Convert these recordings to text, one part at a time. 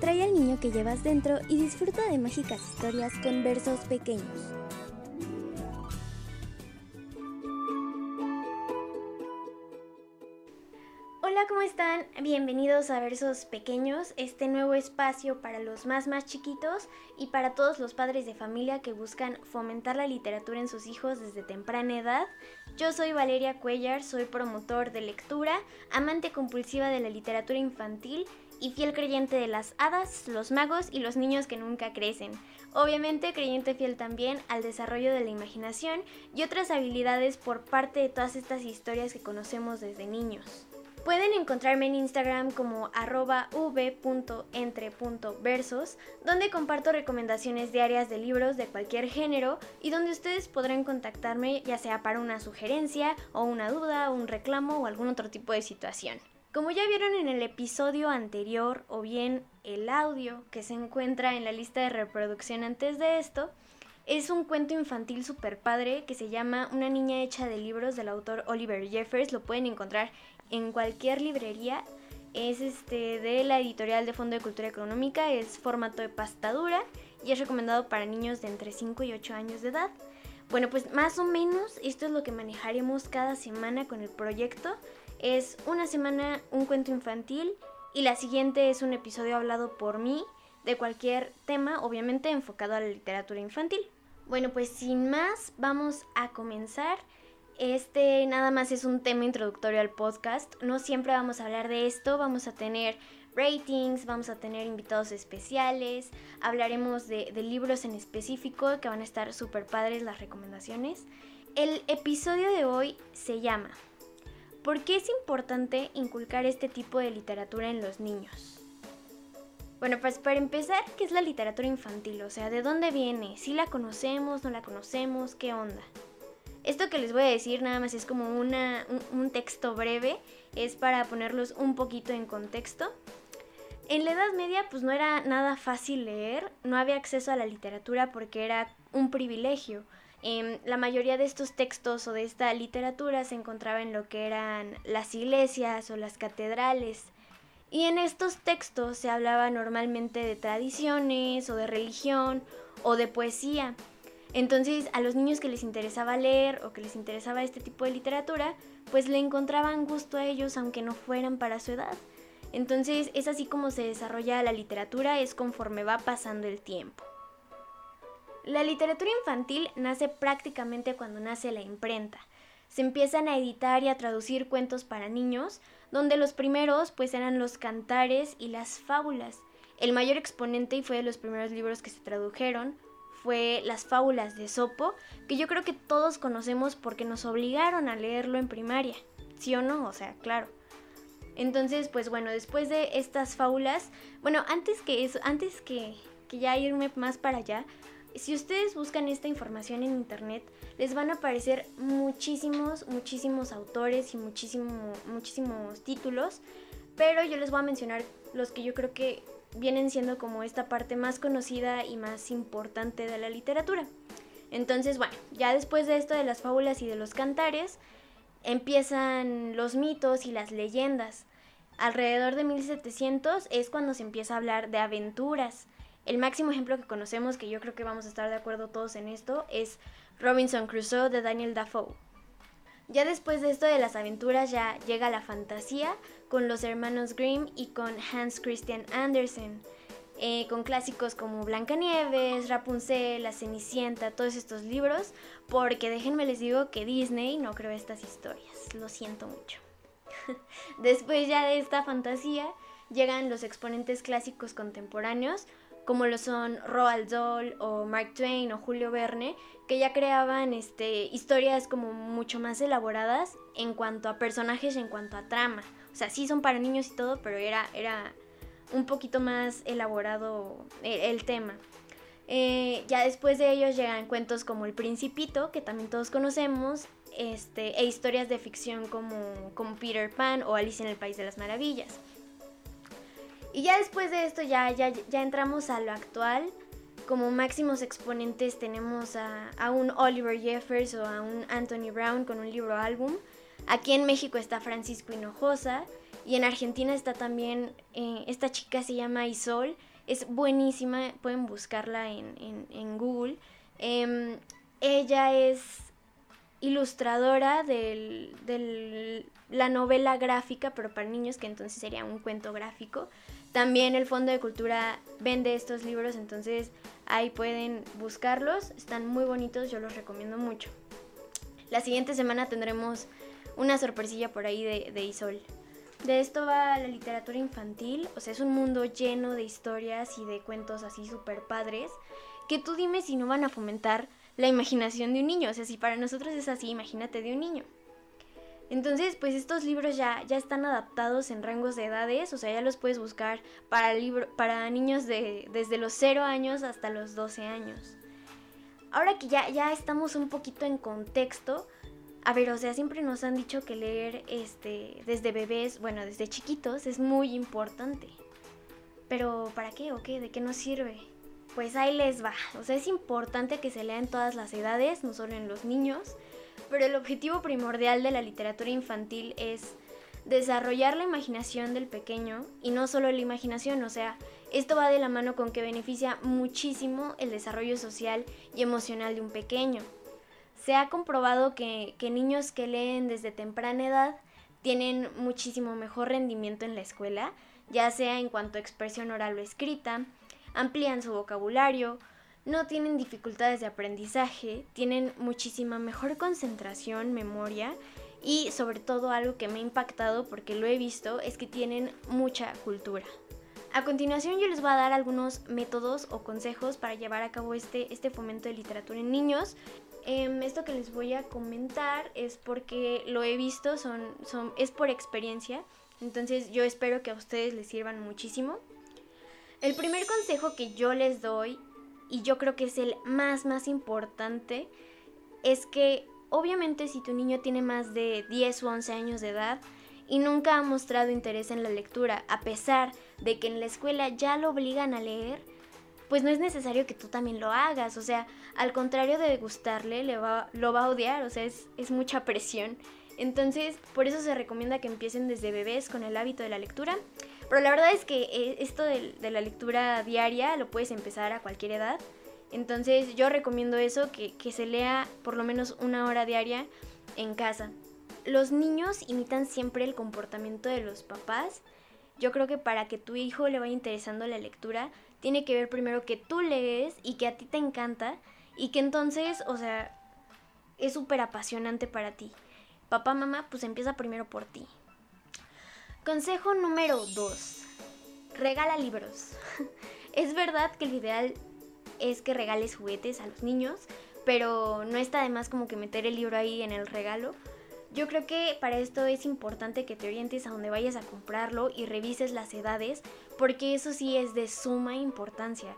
Trae al niño que llevas dentro y disfruta de mágicas historias con versos pequeños. Hola, ¿cómo están? Bienvenidos a Versos Pequeños, este nuevo espacio para los más más chiquitos y para todos los padres de familia que buscan fomentar la literatura en sus hijos desde temprana edad. Yo soy Valeria Cuellar, soy promotor de lectura, amante compulsiva de la literatura infantil y fiel creyente de las hadas, los magos y los niños que nunca crecen. Obviamente creyente fiel también al desarrollo de la imaginación y otras habilidades por parte de todas estas historias que conocemos desde niños. Pueden encontrarme en Instagram como arroba v.entre.versos, donde comparto recomendaciones diarias de libros de cualquier género y donde ustedes podrán contactarme ya sea para una sugerencia o una duda, un reclamo o algún otro tipo de situación. Como ya vieron en el episodio anterior o bien el audio que se encuentra en la lista de reproducción antes de esto, es un cuento infantil super padre que se llama Una niña hecha de libros del autor Oliver Jeffers. Lo pueden encontrar en cualquier librería. Es este de la editorial de Fondo de Cultura Económica, es formato de pastadura y es recomendado para niños de entre 5 y 8 años de edad. Bueno, pues más o menos esto es lo que manejaremos cada semana con el proyecto es una semana un cuento infantil y la siguiente es un episodio hablado por mí de cualquier tema, obviamente enfocado a la literatura infantil. Bueno, pues sin más, vamos a comenzar. Este nada más es un tema introductorio al podcast. No siempre vamos a hablar de esto, vamos a tener ratings, vamos a tener invitados especiales, hablaremos de, libros en específico que van a estar súper padres las recomendaciones. El episodio de hoy se llama ¿Por qué es importante inculcar este tipo de literatura en los niños? Bueno, pues para empezar, ¿qué es la literatura infantil? O sea, ¿de dónde viene? ¿Si la conocemos? ¿No la conocemos? ¿Qué onda? Esto que les voy a decir nada más es como una, un, un texto breve, es para ponerlos un poquito en contexto. En la Edad Media pues no era nada fácil leer, no había acceso a la literatura porque era un privilegio. Em, la mayoría de estos textos o de esta literatura se encontraba en lo que eran las iglesias o las catedrales. Y en estos textos se hablaba normalmente de tradiciones o de religión o de poesía. Entonces a los niños que les interesaba leer o que les interesaba este tipo de literatura, pues le encontraban gusto a ellos aunque no fueran para su edad. Entonces es así como se desarrolla la literatura, es conforme va pasando el tiempo. La literatura infantil nace prácticamente cuando nace la imprenta. Se empiezan a editar y a traducir cuentos para niños, donde los primeros pues eran los cantares y las fábulas. El mayor exponente y fue de los primeros libros que se tradujeron fue Las fábulas de Sopo, que yo creo que todos conocemos porque nos obligaron a leerlo en primaria. ¿Sí o no? O sea, claro. Entonces, pues bueno, después de estas fábulas, bueno, antes que eso, antes que, que ya irme más para allá, si ustedes buscan esta información en internet, les van a aparecer muchísimos, muchísimos autores y muchísimo, muchísimos títulos, pero yo les voy a mencionar los que yo creo que vienen siendo como esta parte más conocida y más importante de la literatura. Entonces, bueno, ya después de esto de las fábulas y de los cantares, empiezan los mitos y las leyendas. Alrededor de 1700 es cuando se empieza a hablar de aventuras. El máximo ejemplo que conocemos, que yo creo que vamos a estar de acuerdo todos en esto, es Robinson Crusoe de Daniel Dafoe. Ya después de esto de las aventuras ya llega la fantasía con los hermanos Grimm y con Hans Christian Andersen, eh, con clásicos como Blancanieves, Rapunzel, La Cenicienta, todos estos libros, porque déjenme les digo que Disney no creó estas historias, lo siento mucho. después ya de esta fantasía llegan los exponentes clásicos contemporáneos como lo son Roald Dahl o Mark Twain o Julio Verne, que ya creaban este, historias como mucho más elaboradas en cuanto a personajes y en cuanto a trama. O sea, sí son para niños y todo, pero era, era un poquito más elaborado el, tema. Eh, ya después de ellos llegan cuentos como El Principito, que también todos conocemos, este, e historias de ficción como, como Peter Pan o Alice en el País de las Maravillas. Y ya después de esto ya, ya, ya entramos a lo actual. Como máximos exponentes tenemos a, a, un Oliver Jeffers o a un Anthony Brown con un libro álbum. Aquí en México está Francisco Hinojosa. Y en Argentina está también, eh, esta chica se llama Isol, es buenísima, pueden buscarla en, Google. Em, ella es ilustradora de la novela gráfica, pero para niños, que entonces sería un cuento gráfico. También el Fondo de Cultura vende estos libros, entonces ahí pueden buscarlos. Están muy bonitos, yo los recomiendo mucho. La siguiente semana tendremos una sorpresilla por ahí de, de Isol. De esto va la literatura infantil, o sea, es un mundo lleno de historias y de cuentos así súper padres, que tú dime si no van a fomentar la imaginación de un niño, o sea, si para nosotros es así, imagínate de un niño. Entonces, pues estos libros ya, ya están adaptados en rangos de edades, o sea, ya los puedes buscar para, libro, para niños de, desde los 0 años hasta los 12 años. Ahora que ya, ya estamos un poquito en contexto, a ver, o sea, siempre nos han dicho que leer este, desde bebés, bueno, desde chiquitos, es muy importante. Pero, ¿para qué o qué? ¿De qué nos sirve? Pues ahí les va. O sea, es importante que se lea en todas las edades, no solo en los niños. Pero el objetivo primordial de la literatura infantil es desarrollar la imaginación del pequeño y no solo la imaginación, o sea, esto va de la mano con que beneficia muchísimo el desarrollo social y emocional de un pequeño. Se ha comprobado que, niños que leen desde temprana edad tienen muchísimo mejor rendimiento en la escuela, ya sea en cuanto a expresión oral o escrita, amplían su vocabulario, no tienen dificultades de aprendizaje, tienen muchísima mejor concentración, memoria y sobre todo algo que me ha impactado porque lo he visto es que tienen mucha cultura. A continuación yo les voy a dar algunos métodos o consejos para llevar a cabo este, este fomento de literatura en niños Em, esto que les voy a comentar es porque lo he visto, son, son, es por experiencia, entonces yo espero que a ustedes les sirvan muchísimo. El primer consejo que yo les doy, y yo creo que es el más, más importante, es que obviamente si tu niño tiene más de 10 o 11 años de edad y nunca ha mostrado interés en la lectura, a pesar de que en la escuela ya lo obligan a leer, pues no es necesario que tú también lo hagas. O sea, al contrario de gustarle, le va, lo va a odiar. O sea, es, mucha presión. Entonces, por eso se recomienda que empiecen desde bebés con el hábito de la lectura. Pero la verdad es que eh, esto de, la lectura diaria lo puedes empezar a cualquier edad. Entonces yo recomiendo eso, que, que se lea por lo menos una hora diaria en casa. Los niños imitan siempre el comportamiento de los papás. Yo creo que para que tu hijo le vaya interesando la lectura, tiene que ver primero que tú lees y que a ti te encanta y que entonces, o sea, es súper apasionante para ti. Papá, mamá, pues empieza primero por ti. Consejo número 2. Regala libros. es verdad que el ideal es que regales juguetes a los niños, pero no está de más como que meter el libro ahí en el regalo. Yo creo que para esto es importante que te orientes a donde vayas a comprarlo y revises las edades, porque eso sí es de suma importancia,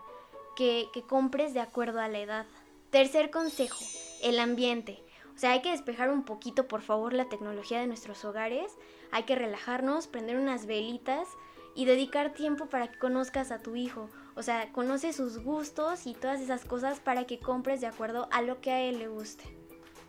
que, compres de acuerdo a la edad. Tercer consejo, el ambiente. O sea, hay que despejar un poquito, por favor, la tecnología de nuestros hogares, hay que relajarnos, prender unas velitas y dedicar tiempo para que conozcas a tu hijo. O sea, conoce sus gustos y todas esas cosas para que compres de acuerdo a lo que a él le guste.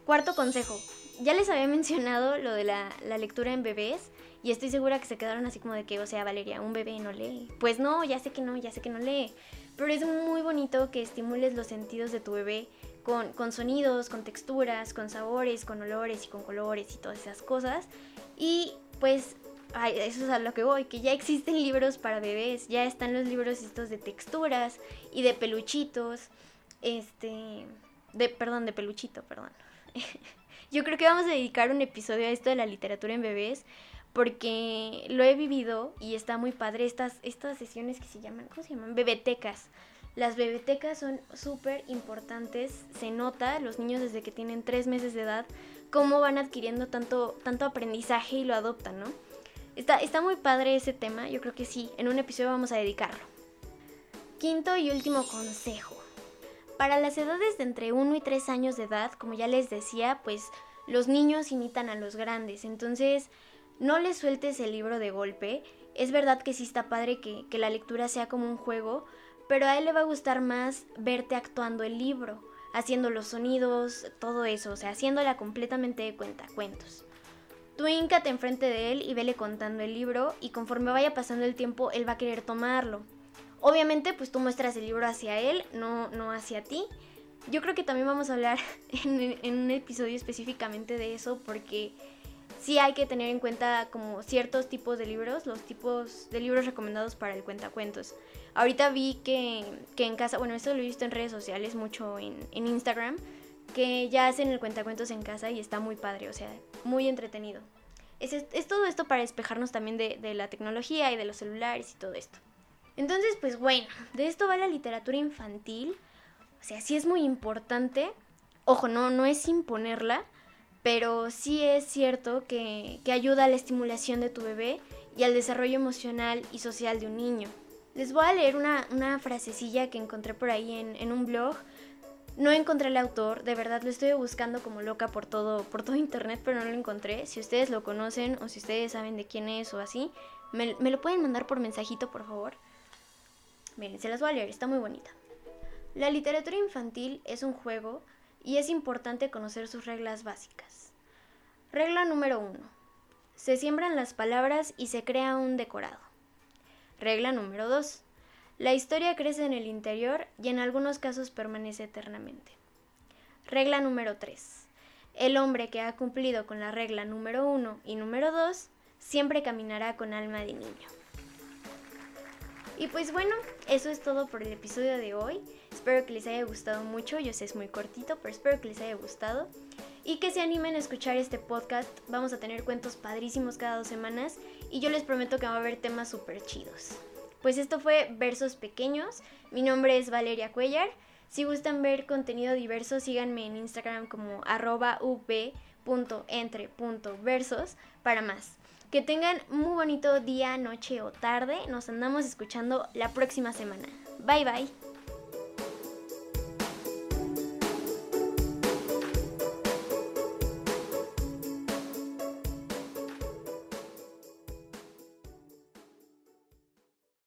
Cuarto consejo, ya les había mencionado lo de la, lectura en bebés y estoy segura que se quedaron así como de que, o sea, Valeria, un bebé no lee. Pues no, ya sé que no, ya sé que no lee. Pero es muy bonito que estimules los sentidos de tu bebé con, con sonidos, con texturas, con sabores, con olores y con colores y todas esas cosas. Y pues eso es a lo que voy, que ya existen libros para bebés, ya están los libros estos de texturas y de peluchitos, este, de, perdón, de peluchito, perdón. Yo creo que vamos a dedicar un episodio a esto de la literatura en bebés porque lo he vivido y está muy padre estas, estas sesiones que se llaman, ¿cómo se llaman? Bebetecas. Las bebetecas son súper importantes, se nota, los niños desde que tienen tres meses de edad, cómo van adquiriendo tanto, tanto aprendizaje y lo adoptan, ¿no? Está, está muy padre ese tema, yo creo que sí, en un episodio vamos a dedicarlo. Quinto y último consejo. Para las edades de entre 1 y 3 años de edad, como ya les decía, pues los niños imitan a los grandes, entonces no les sueltes el libro de golpe. Es verdad que sí está padre que, que la lectura sea como un juego, pero a él le va a gustar más verte actuando el libro, haciendo los sonidos, todo eso, o sea, haciéndola completamente de cuenta, cuentos. Tú híncate enfrente de él y vele contando el libro y conforme vaya pasando el tiempo él va a querer tomarlo. Obviamente pues tú muestras el libro hacia él, no, no hacia ti. Yo creo que también vamos a hablar en, un episodio específicamente de eso porque sí hay que tener en cuenta como ciertos tipos de libros, los tipos de libros recomendados para el cuentacuentos. Ahorita vi que, que en casa, bueno, esto lo he visto en redes sociales, mucho en, en Instagram, que ya hacen el cuentacuentos en casa y está muy padre, o sea, muy entretenido. Es, es todo esto para despejarnos también de, de la tecnología y de los celulares y todo esto. Entonces, pues bueno, de esto va la literatura infantil. O sea, sí es muy importante. Ojo, no, no es imponerla, pero sí es cierto que, que, ayuda a la estimulación de tu bebé y al desarrollo emocional y social de un niño. Les voy a leer una, una frasecilla que encontré por ahí en, en, un blog. No encontré el autor, de verdad lo estoy buscando como loca por todo, por todo internet, pero no lo encontré. Si ustedes lo conocen o si ustedes saben de quién es o así, me, me lo pueden mandar por mensajito, por favor. Miren, se las voy a leer, está muy bonita. La literatura infantil es un juego y es importante conocer sus reglas básicas. Regla número 1. Se siembran las palabras y se crea un decorado. Regla número 2. La historia crece en el interior y en algunos casos permanece eternamente. Regla número 3. El hombre que ha cumplido con la regla número 1 y número 2 siempre caminará con alma de niño. Y pues bueno, eso es todo por el episodio de hoy. Espero que les haya gustado mucho. Yo sé es muy cortito, pero espero que les haya gustado. Y que se animen a escuchar este podcast. Vamos a tener cuentos padrísimos cada dos semanas. Y yo les prometo que va a haber temas súper chidos. Pues esto fue Versos Pequeños. Mi nombre es Valeria Cuellar. Si gustan ver contenido diverso, síganme en Instagram como arroba up.entre.versos para más. Que tengan muy bonito día, noche o tarde. Nos andamos escuchando la próxima semana. Bye bye.